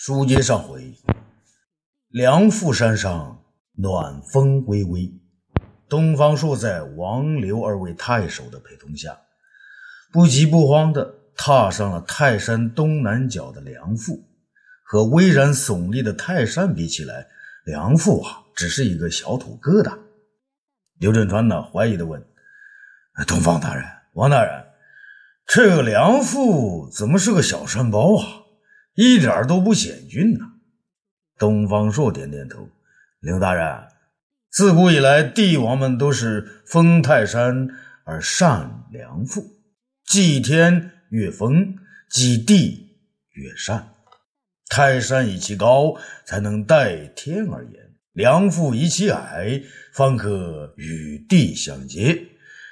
书接上回，梁父山上暖风微微，东方朔在王刘二位太守的陪同下，不急不慌地踏上了泰山东南角的梁父。和巍然耸立的泰山比起来，梁父啊，只是一个小土疙瘩。刘振川呢，怀疑地问：“东方大人，王大人，这个梁父怎么是个小山包啊？”一点都不险峻呐！东方朔点点头。刘大人，自古以来，帝王们都是封泰山而善良父，祭天越封，祭地越善。泰山以其高，才能待天而言；良父以其矮，方可与地相接。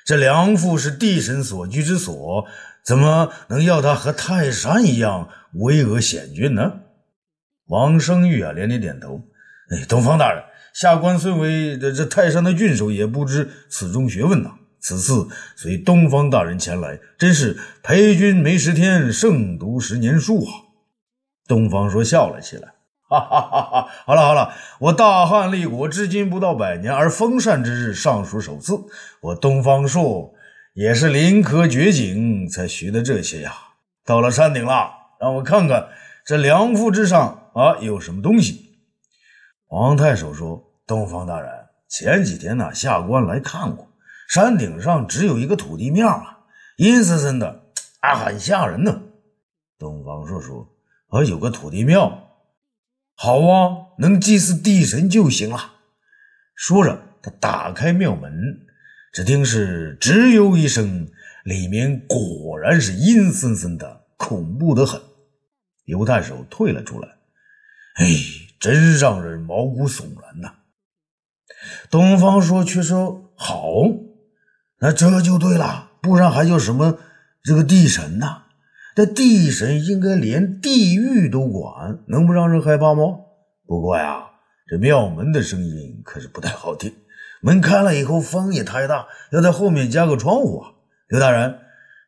这良父是地神所居之所，怎么能要他和泰山一样？巍峨险峻呢？王生玉啊，连连点头。哎，东方大人，下官虽为这这泰山的郡守，也不知此中学问呐。此次随东方大人前来，真是陪君没十天，胜读十年书啊！东方说笑了起来，哈哈哈哈！好了好了，我大汉立国至今不到百年，而封禅之日尚属首次。我东方朔也是临渴绝景才学的这些呀。到了山顶了。让我看看这梁父之上啊有什么东西。王太守说：“东方大人，前几天呢，下官来看过，山顶上只有一个土地庙啊，阴森森的，啊，很吓人呢。”东方朔说：“啊，有个土地庙，好啊，能祭祀地神就行了。”说着，他打开庙门，只听是吱呦一声，里面果然是阴森森的。恐怖的很，刘太守退了出来。哎，真让人毛骨悚然呐！东方朔却说：“好，那这就对了，不然还叫什么这个地神呢？这地神应该连地狱都管，能不让人害怕吗？不过呀，这庙门的声音可是不太好听，门开了以后风也太大，要在后面加个窗户啊，刘大人。”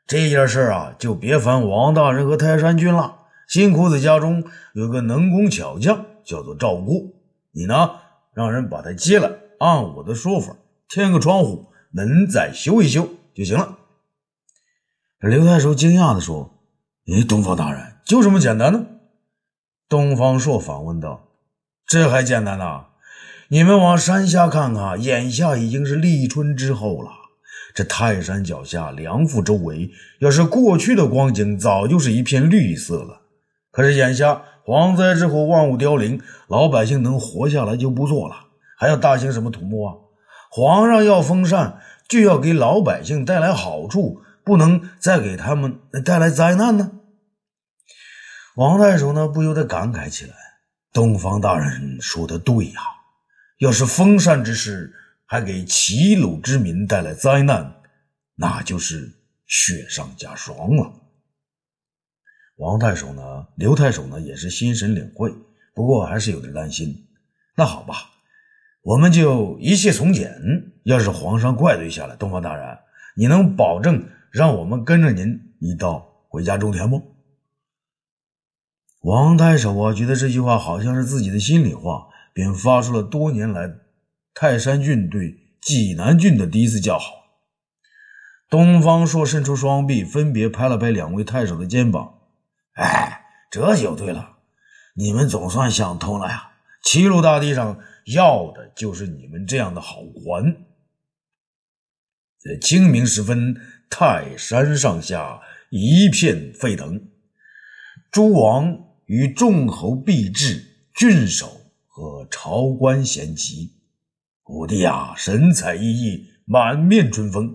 这件事啊，就别烦王大人和泰山君了。新裤子家中有个能工巧匠，叫做赵姑。你呢，让人把他接来，按我的说法，添个窗户，门再修一修就行了。刘太守惊讶地说：“哎，东方大人，就这么简单呢？”东方朔反问道：“这还简单呐？你们往山下看看，眼下已经是立春之后了。”这泰山脚下，梁父周围，要是过去的光景，早就是一片绿色了。可是眼下蝗灾之后，万物凋零，老百姓能活下来就不错了，还要大兴什么土木啊？皇上要封禅，就要给老百姓带来好处，不能再给他们带来灾难呢。王太守呢，不由得感慨起来：“东方大人说的对呀，要是封禅之事……”还给齐鲁之民带来灾难，那就是雪上加霜了。王太守呢，刘太守呢，也是心神领会，不过还是有点担心。那好吧，我们就一切从简。要是皇上怪罪下来，东方大人，你能保证让我们跟着您一道回家种田不？王太守啊，觉得这句话好像是自己的心里话，便发出了多年来。泰山郡对济南郡的第一次叫好，东方朔伸出双臂，分别拍了拍两位太守的肩膀。哎，这就对了，你们总算想通了呀！齐鲁大地上要的就是你们这样的好官。在清明时分，泰山上下一片沸腾，诸王与众侯毕至，郡守和朝官咸集。武帝啊，神采奕奕，满面春风，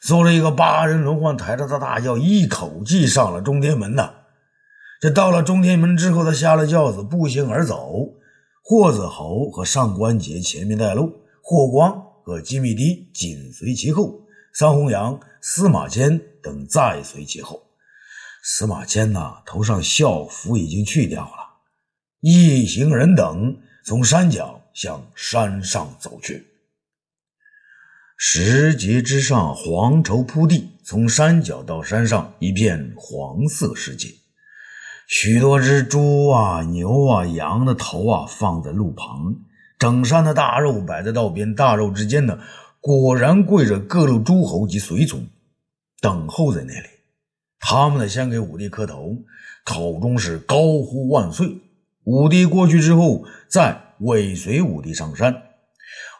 坐了一个八人轮换，抬着他大轿，一口气上了中天门呐。这到了中天门之后，他下了轿子，步行而走。霍子侯和上官桀前面带路，霍光和金密帝紧随其后，桑弘羊、司马迁等再随其后。司马迁呐，头上孝服已经去掉了。一行人等从山脚。向山上走去，石阶之上，黄绸铺地，从山脚到山上一片黄色世界。许多只猪啊、牛啊、羊的头啊放在路旁，整山的大肉摆在道边，大肉之间呢，果然跪着各路诸侯及随从，等候在那里。他们呢，先给武帝磕头，口中是高呼万岁。武帝过去之后，再尾随武帝上山。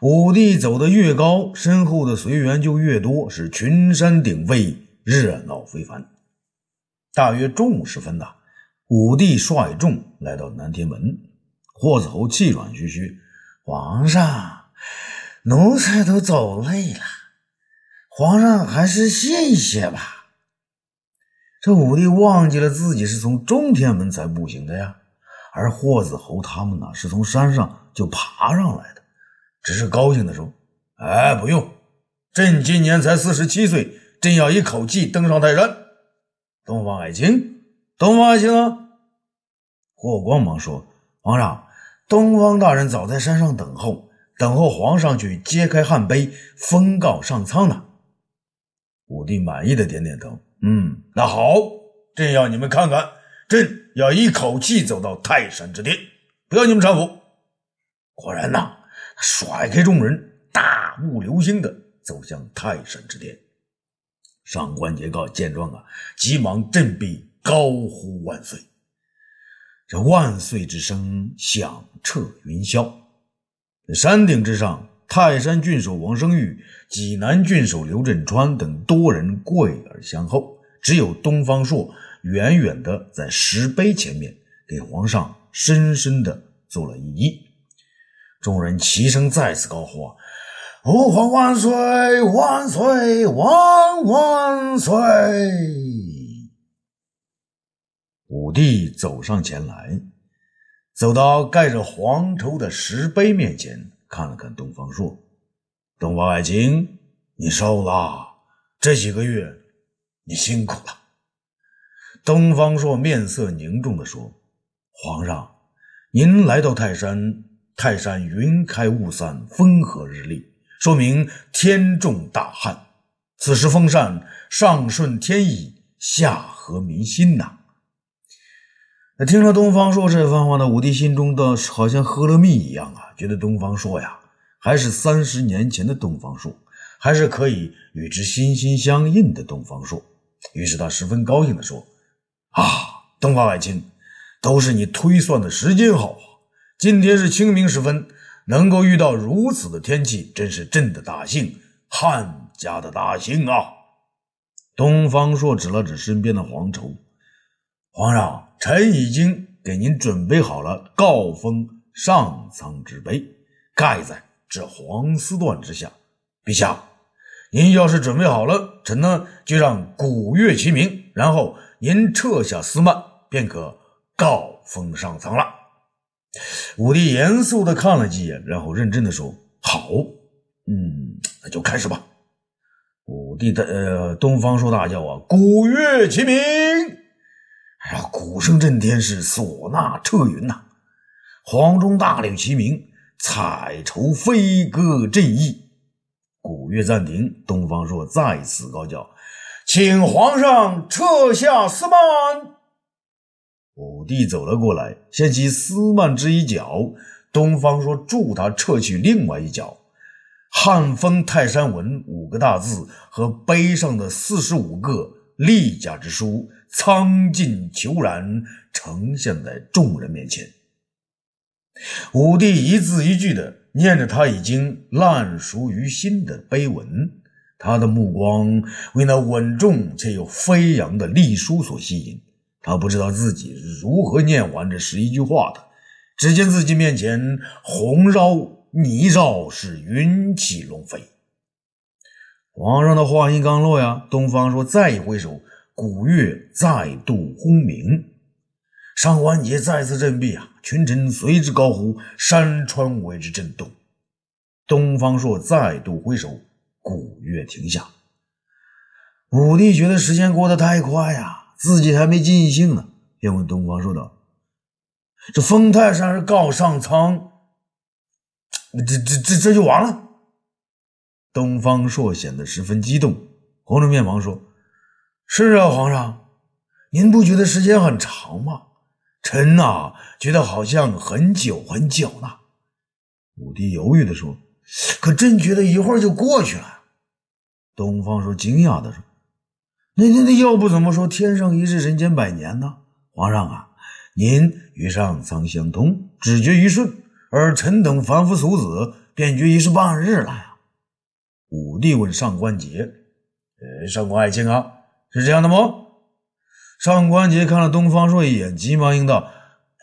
武帝走得越高，身后的随员就越多，是群山顶沸，热闹非凡。大约中午时分呐。武帝率众来到南天门，霍子侯气喘吁吁：“皇上，奴才都走累了，皇上还是歇一歇吧。”这武帝忘记了自己是从中天门才步行的呀，而霍子侯他们呢是从山上就爬上来的，只是高兴的说：“哎，不用，朕今年才四十七岁，朕要一口气登上泰山。”东方爱卿。东方爱卿啊？霍光忙说：“皇上，东方大人早在山上等候，等候皇上去揭开汉碑，封告上苍呢。”武帝满意的点点头：“嗯，那好，朕要你们看看，朕要一口气走到泰山之巅，不要你们搀扶。”果然呐，甩开众人，大步流星的走向泰山之巅。上官桀告见状啊，急忙振臂。高呼万岁！这万岁之声响彻云霄。山顶之上，泰山郡守王生玉、济南郡守刘振川等多人跪而相候，只有东方朔远远的在石碑前面给皇上深深的做了一揖。众人齐声再次高呼：“吾皇万岁！万岁！万万岁！”武帝走上前来，走到盖着黄绸的石碑面前，看了看东方朔。东方爱卿，你瘦了，这几个月你辛苦了。东方朔面色凝重地说：“皇上，您来到泰山，泰山云开雾散，风和日丽，说明天重大旱。此时风善，上顺天意，下合民心呐。”那听了东方朔这番话呢，武帝心中的好像喝了蜜一样啊，觉得东方朔呀，还是三十年前的东方朔，还是可以与之心心相印的东方朔。于是他十分高兴地说：“啊，东方爱卿，都是你推算的时间好啊！今天是清明时分，能够遇到如此的天气，真是朕的大幸，汉家的大幸啊！”东方朔指了指身边的黄绸，皇上。臣已经给您准备好了告封上苍之碑，盖在这黄丝缎之下。陛下，您要是准备好了，臣呢就让鼓乐齐鸣，然后您撤下丝蔓，便可告封上苍了。武帝严肃地看了几眼，然后认真地说：“好，嗯，那就开始吧。”武帝的呃，东方朔大叫啊，鼓乐齐鸣。哎呀，鼓声震天，是唢呐彻云呐！黄钟大吕齐鸣，彩绸飞歌振翼。鼓乐暂停，东方朔再次高叫：“请皇上撤下丝蔓。”武帝走了过来，掀起丝蔓之一角，东方朔助他撤去另外一角。汉封泰山文五个大字和碑上的四十五个立家之书。苍劲虬然呈现在众人面前，武帝一字一句的念着他已经烂熟于心的碑文，他的目光为那稳重却又飞扬的隶书所吸引。他不知道自己是如何念完这十一句话的，只见自己面前红绕泥绕，是云起龙飞。皇上的话音刚落呀，东方朔再一挥手。鼓乐再度轰鸣，上官桀再次振臂啊！群臣随之高呼，山川为之震动。东方朔再度挥手，鼓乐停下。武帝觉得时间过得太快呀，自己还没尽兴呢，便问东方朔道：“这封泰山是告上苍，这这这这就完了？”东方朔显得十分激动，红着面庞说。是啊，皇上，您不觉得时间很长吗？臣呐，觉得好像很久很久呢。武帝犹豫的说：“可真觉得一会儿就过去了。”东方朔惊讶的说：“那那那要不怎么说天上一日，人间百年呢？皇上啊，您与上苍相通，只觉一瞬，而臣等凡夫俗子，便觉已是半日了呀。”武帝问上官桀：“呃，上官爱卿啊，是这样的吗？”上官桀看了东方朔一眼，急忙应道：“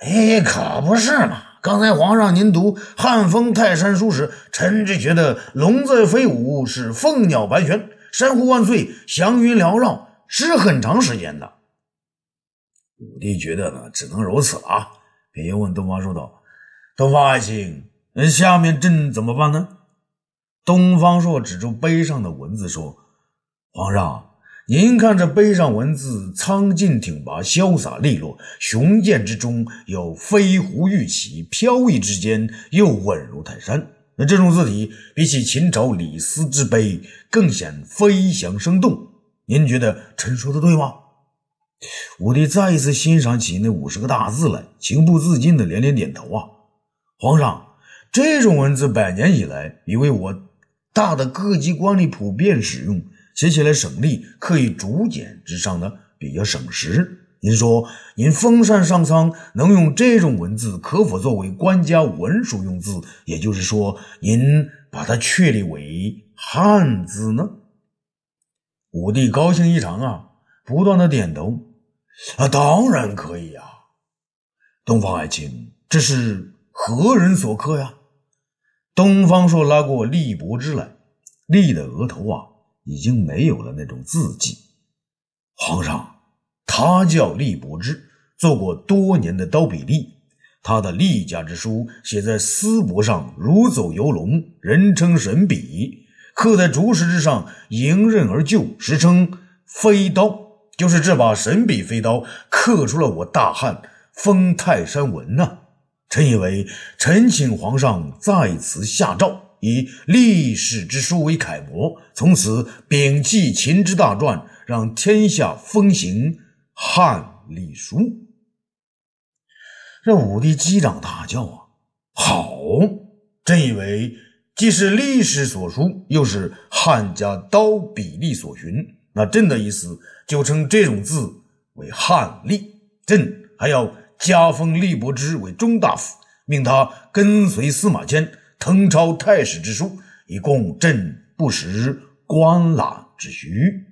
哎，可不是嘛！刚才皇上您读‘汉风泰山书’时，臣只觉得龙在飞舞，是凤鸟白旋，山呼万岁，祥云缭绕，是很长时间的。”武帝觉得呢，只能如此了啊，便又问东方朔道：“东方爱卿，那下面朕怎么办呢？”东方朔指着碑上的文字说：“皇上。”您看这碑上文字，苍劲挺拔，潇洒利落，雄健之中有飞狐玉起，飘逸之间又稳如泰山。那这种字体比起秦朝李斯之碑更显飞翔生动。您觉得臣说的对吗？武帝再一次欣赏起那五十个大字来，情不自禁的连连点头啊！皇上，这种文字百年以来已为我大的各级官吏普遍使用。写起来省力，可以竹简之上呢比较省时。您说，您封禅上苍能用这种文字，可否作为官家文书用字？也就是说，您把它确立为汉字呢？武帝高兴异常啊，不断的点头。啊，当然可以啊。东方爱卿，这是何人所刻呀？东方朔拉过立伯之来，立的额头啊。已经没有了那种字迹。皇上，他叫厉伯之，做过多年的刀笔吏。他的厉家之书写在丝帛上，如走游龙，人称神笔；刻在竹石之上，迎刃而就，时称飞刀。就是这把神笔飞刀，刻出了我大汉封泰山文呐。臣以为，臣请皇上在此下诏。以历史之书为楷模，从此摒弃秦之大传，让天下风行汉隶书。这武帝击掌大叫啊！好！朕以为既是历史所书，又是汉家刀笔吏所寻，那朕的意思就称这种字为汉隶。朕还要加封厉伯之为中大夫，命他跟随司马迁。誊抄太史之书，以供朕不时观览之需。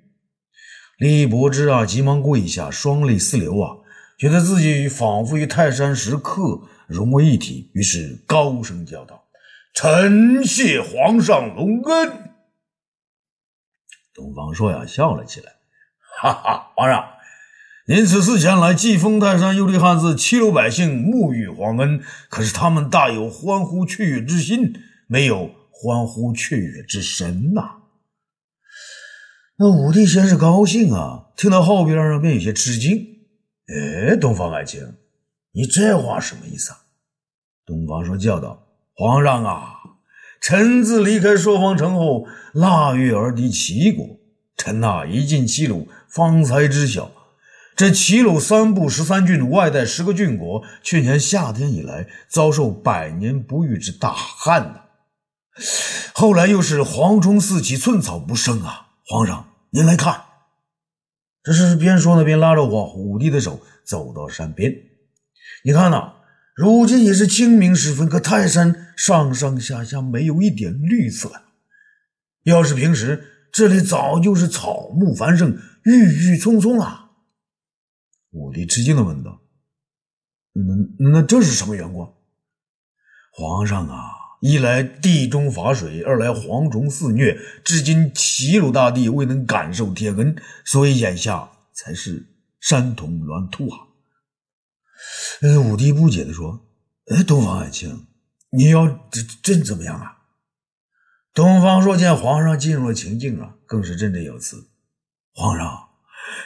李伯之啊，急忙跪下，双泪四流啊，觉得自己仿佛与泰山石刻融为一体，于是高声叫道：“臣谢皇上隆恩。”东方朔呀，笑了起来，哈哈，皇上。您此次前来，既封泰山，又立汉字，七路百姓沐浴皇恩。可是他们大有欢呼雀跃之心，没有欢呼雀跃之神呐。那武帝先是高兴啊，听到后边啊，便有些吃惊。哎，东方爱卿，你这话什么意思啊？东方说叫道：“皇上啊，臣自离开朔方城后，腊月而敌齐国，臣呐一进齐鲁，方才知晓。”这齐鲁三部十三郡，外带十个郡国，去年夏天以来遭受百年不遇之大旱呐。后来又是蝗虫四起，寸草不生啊！皇上，您来看。这是边说呢，边拉着我武帝的手走到山边。你看呐，如今也是清明时分，可泰山上上下下没有一点绿色呀。要是平时，这里早就是草木繁盛，郁郁葱葱啊。武帝吃惊的问道：“那那这是什么缘故？”皇上啊，一来地中乏水，二来蝗虫肆虐，至今齐鲁大地未能感受天恩，所以眼下才是山童乱兔啊。武帝不解的说：“哎，东方爱卿，你要朕朕怎么样啊？”东方朔见皇上进入了情境啊，更是振振有词：“皇上。”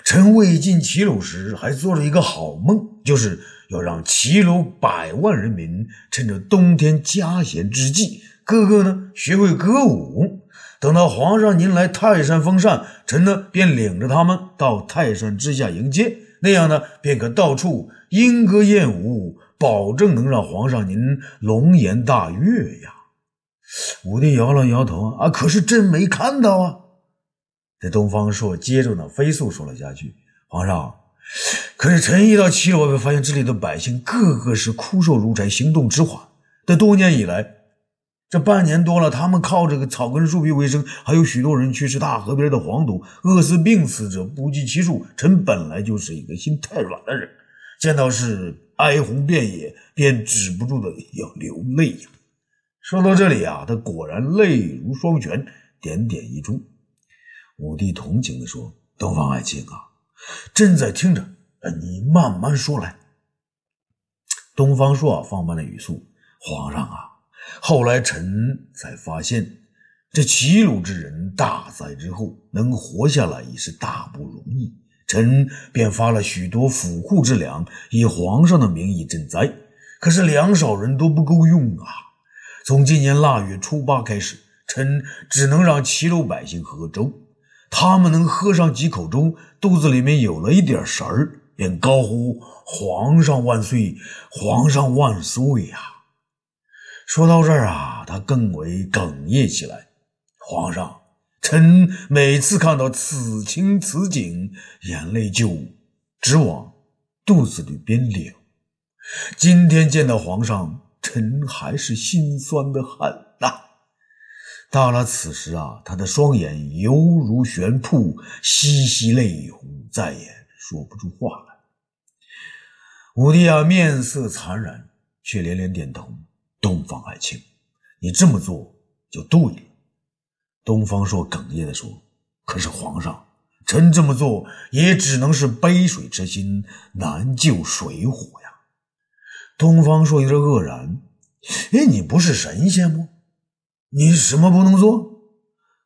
臣未进齐鲁时，还做了一个好梦，就是要让齐鲁百万人民趁着冬天加闲之际，个个呢学会歌舞。等到皇上您来泰山封禅，臣呢便领着他们到泰山之下迎接，那样呢，便可到处莺歌燕舞，保证能让皇上您龙颜大悦呀。武帝摇了摇头啊，可是朕没看到啊。这东方朔接着呢，飞速说了下去：“皇上，可是臣一到齐鲁，便发现这里的百姓个个是枯瘦如柴，行动迟缓。这多年以来，这半年多了，他们靠这个草根树皮为生，还有许多人去吃大河边的黄土，饿死病死者不计其数。臣本来就是一个心太软的人，见到是哀鸿遍野，便止不住的要流泪呀。”说到这里啊，他果然泪如双泉，点点一珠。武帝同情地说：“东方爱卿啊，朕在听着，你慢慢说来。”东方朔放慢了语速：“皇上啊，后来臣才发现，这齐鲁之人大灾之后能活下来已是大不容易，臣便发了许多府库之粮，以皇上的名义赈灾。可是粮少人都不够用啊！从今年腊月初八开始，臣只能让齐鲁百姓喝粥。”他们能喝上几口粥，肚子里面有了一点食儿，便高呼“皇上万岁，皇上万岁”呀！说到这儿啊，他更为哽咽起来。皇上，臣每次看到此情此景，眼泪就直往肚子里边流。今天见到皇上，臣还是心酸的很呐。到了此时啊，他的双眼犹如悬瀑，淅淅泪红，再也说不出话来。武帝啊，面色惨然，却连连点头：“东方爱卿，你这么做就对了。”东方朔哽咽地说：“可是皇上，臣这么做也只能是杯水车薪，难救水火呀。”东方朔有点愕然：“哎，你不是神仙吗？”你什么不能做？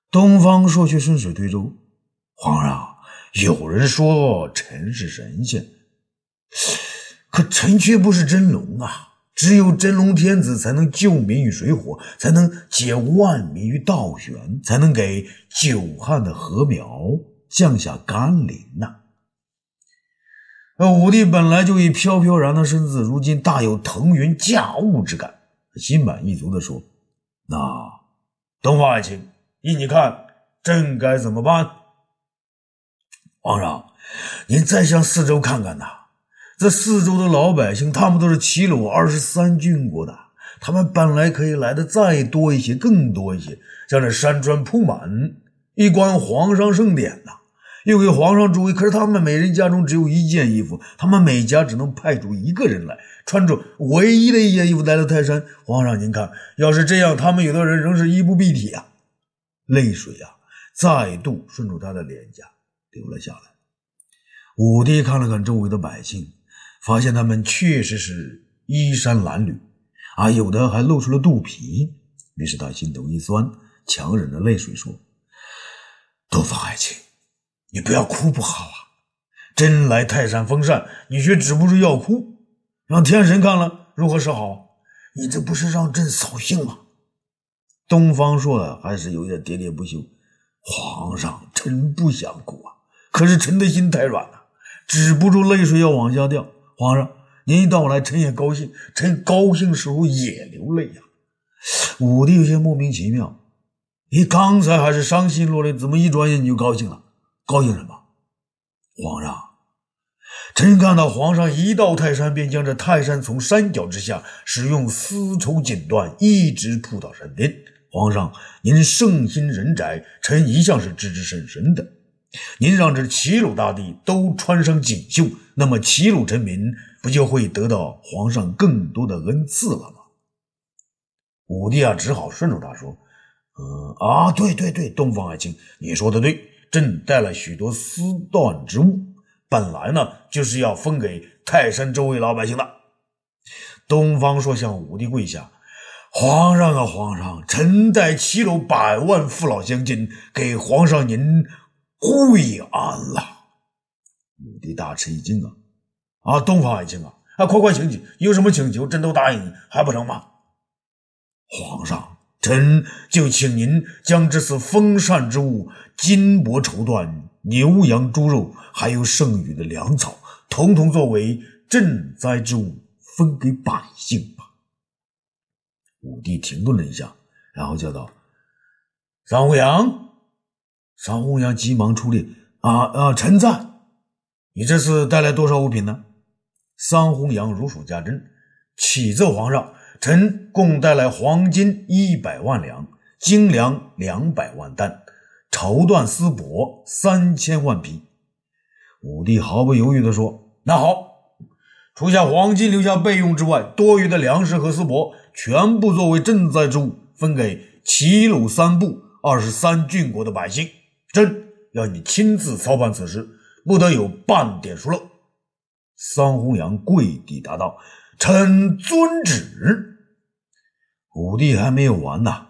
东方朔却顺水推舟。皇上，有人说臣是神仙，可臣却不是真龙啊！只有真龙天子才能救民于水火，才能解万民于倒悬，才能给久旱的禾苗降下甘霖呐！那武帝本来就以飘飘然的身子，如今大有腾云驾雾之感，心满意足地说。那东方爱卿，依你看，朕该怎么办？皇上，您再向四周看看呐，这四周的老百姓，他们都是齐鲁二十三郡国的，他们本来可以来的再多一些，更多一些，将这山川铺满，一观皇上盛典呐。又给皇上助威，可是他们每人家中只有一件衣服，他们每家只能派出一个人来穿着唯一的一件衣服来到泰山。皇上，您看，要是这样，他们有的人仍是衣不蔽体啊！泪水啊，再度顺着他的脸颊流了下来。武帝看了看周围的百姓，发现他们确实是衣衫褴褛，啊，有的还露出了肚皮。于是他心头一酸，强忍着泪水说：“东方爱卿。”你不要哭不好啊！朕来泰山封禅，你却止不住要哭，让天神看了如何是好？你这不是让朕扫兴吗？东方朔还是有点喋喋不休。皇上，臣不想哭啊，可是臣的心太软了，止不住泪水要往下掉。皇上，您一到来，臣也高兴，臣高兴时候也流泪呀。武帝有些莫名其妙，你刚才还是伤心落泪，怎么一转眼你就高兴了？高兴什么？皇上，臣看到皇上一到泰山，便将这泰山从山脚之下使用丝绸锦缎，一直铺到山巅。皇上，您圣心仁窄，臣一向是知之甚深的。您让这齐鲁大地都穿上锦绣，那么齐鲁臣民不就会得到皇上更多的恩赐了吗？武帝啊，只好顺着他说：“嗯啊，对对对，东方爱卿，你说的对。”朕带了许多丝缎之物，本来呢就是要分给泰山周围老百姓的。东方朔向武帝跪下：“皇上啊，皇上，臣带齐鲁百万父老乡亲给皇上您跪安了。”武帝大吃一惊啊！啊，东方爱卿啊，啊，快快请起，有什么请求，朕都答应你，还不成吗？皇上。臣就请您将这次封禅之物——金帛绸缎、牛羊猪肉，还有剩余的粮草，统统作为赈灾之物，分给百姓吧。武帝停顿了一下，然后叫道：“桑弘羊。”桑弘羊急忙出列：“啊啊，臣在。你这次带来多少物品呢？”桑弘羊如数家珍，启奏皇上：“臣共带来黄金一百万两，精粮两百万担，绸缎丝帛三千万匹。”武帝毫不犹豫地说：“那好，除下黄金留下备用之外，多余的粮食和丝帛全部作为赈灾之物，分给齐鲁三部二十三郡国的百姓。朕要你亲自操办此事，不得有半点疏漏。”桑弘羊跪地答道：“臣遵旨。”武帝还没有完呢。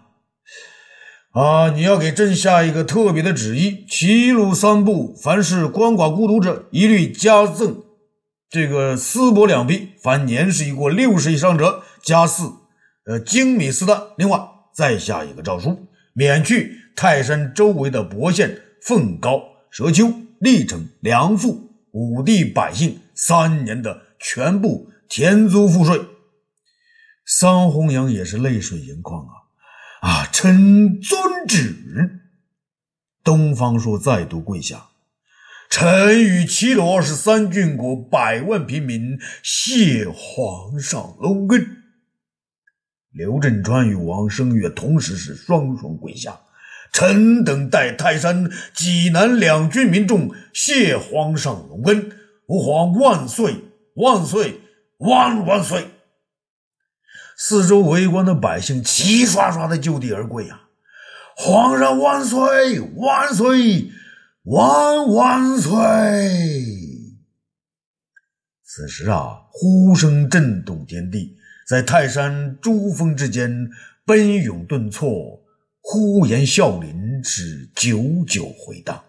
啊！你要给朕下一个特别的旨意：齐鲁三部，凡是鳏寡孤独者，一律加赠这个丝帛两匹；凡年事已过六十以上者，加赐呃精米四担。另外，再下一个诏书，免去泰山周围的亳县、凤高、蛇丘、历城、梁父五地百姓三年的全部田租赋税。桑弘羊也是泪水盈眶啊！啊！臣遵旨。东方朔再度跪下，臣与齐鲁二十三郡国百万平民谢皇上隆恩。刘振川与王声月同时是双双跪下，臣等代泰山、济南两郡民众谢皇上隆恩。吾皇万岁万岁万万岁！四周围观的百姓齐刷刷的就地而跪呀！皇上万岁万岁万万岁！此时啊，呼声震动天地，在泰山珠峰之间奔涌顿挫，呼延啸林，是久久回荡。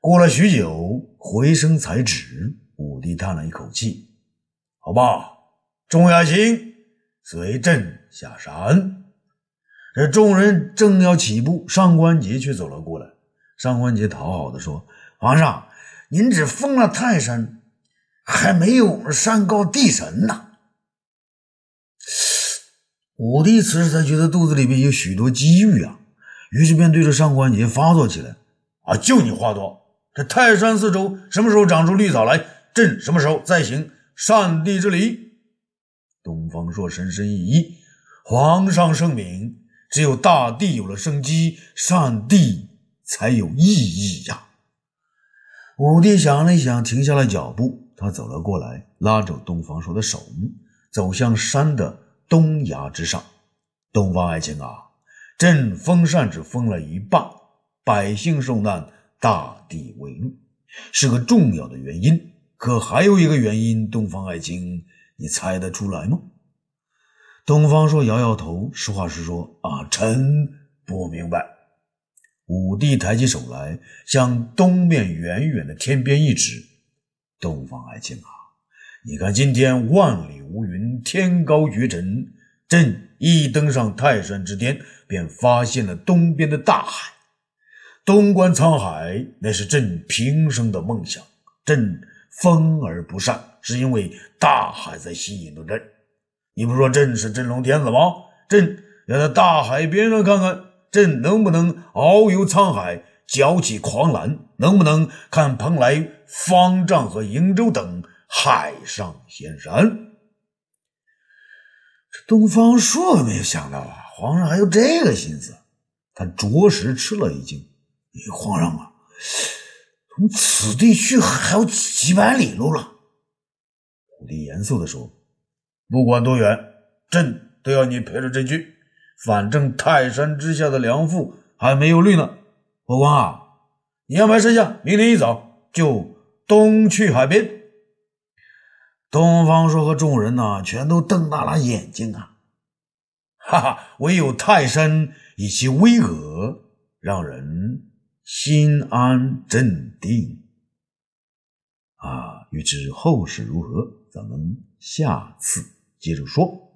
过了许久，回声才止。武帝叹了一口气：“好吧，众爱卿。”随朕下山。这众人正要起步，上官桀却走了过来。上官桀讨好的说：“皇上，您只封了泰山，还没有山高地神呢。”武帝此时才觉得肚子里面有许多机遇啊，于是便对着上官桀发作起来：“啊，就你话多！这泰山四周什么时候长出绿草来？朕什么时候再行善帝之礼？”东方朔深深一揖：“皇上圣明，只有大地有了生机，善帝才有意义呀。”武帝想了想，停下了脚步。他走了过来，拉着东方朔的手，走向山的东崖之上。东方爱卿啊，朕封禅只封了一半，百姓受难，大地未入，是个重要的原因。可还有一个原因，东方爱卿。你猜得出来吗？东方朔摇摇头，实话实说：“啊，臣不明白。”武帝抬起手来，向东面远远的天边一指：“东方爱卿啊，你看今天万里无云，天高绝尘。朕一登上泰山之巅，便发现了东边的大海。东观沧海，那是朕平生的梦想。朕风而不善。”是因为大海在吸引着朕，你不说朕是真龙天子吗？朕要在大海边上看看，朕能不能遨游沧海，搅起狂澜？能不能看蓬莱、方丈和瀛洲等海上仙山？这东方朔没有想到啊，皇上还有这个心思，他着实吃了一惊。皇上啊，从此地去还有几百里路了。武帝严肃地说：“不管多远，朕都要你陪着朕去。反正泰山之下的梁父还没有绿呢。国王啊，你安排圣下，明天一早就东去海边。”东方朔和众人呢，全都瞪大了眼睛啊！哈哈，唯有泰山以其巍峨，让人心安镇定。啊，欲知后事如何？咱们下次接着说。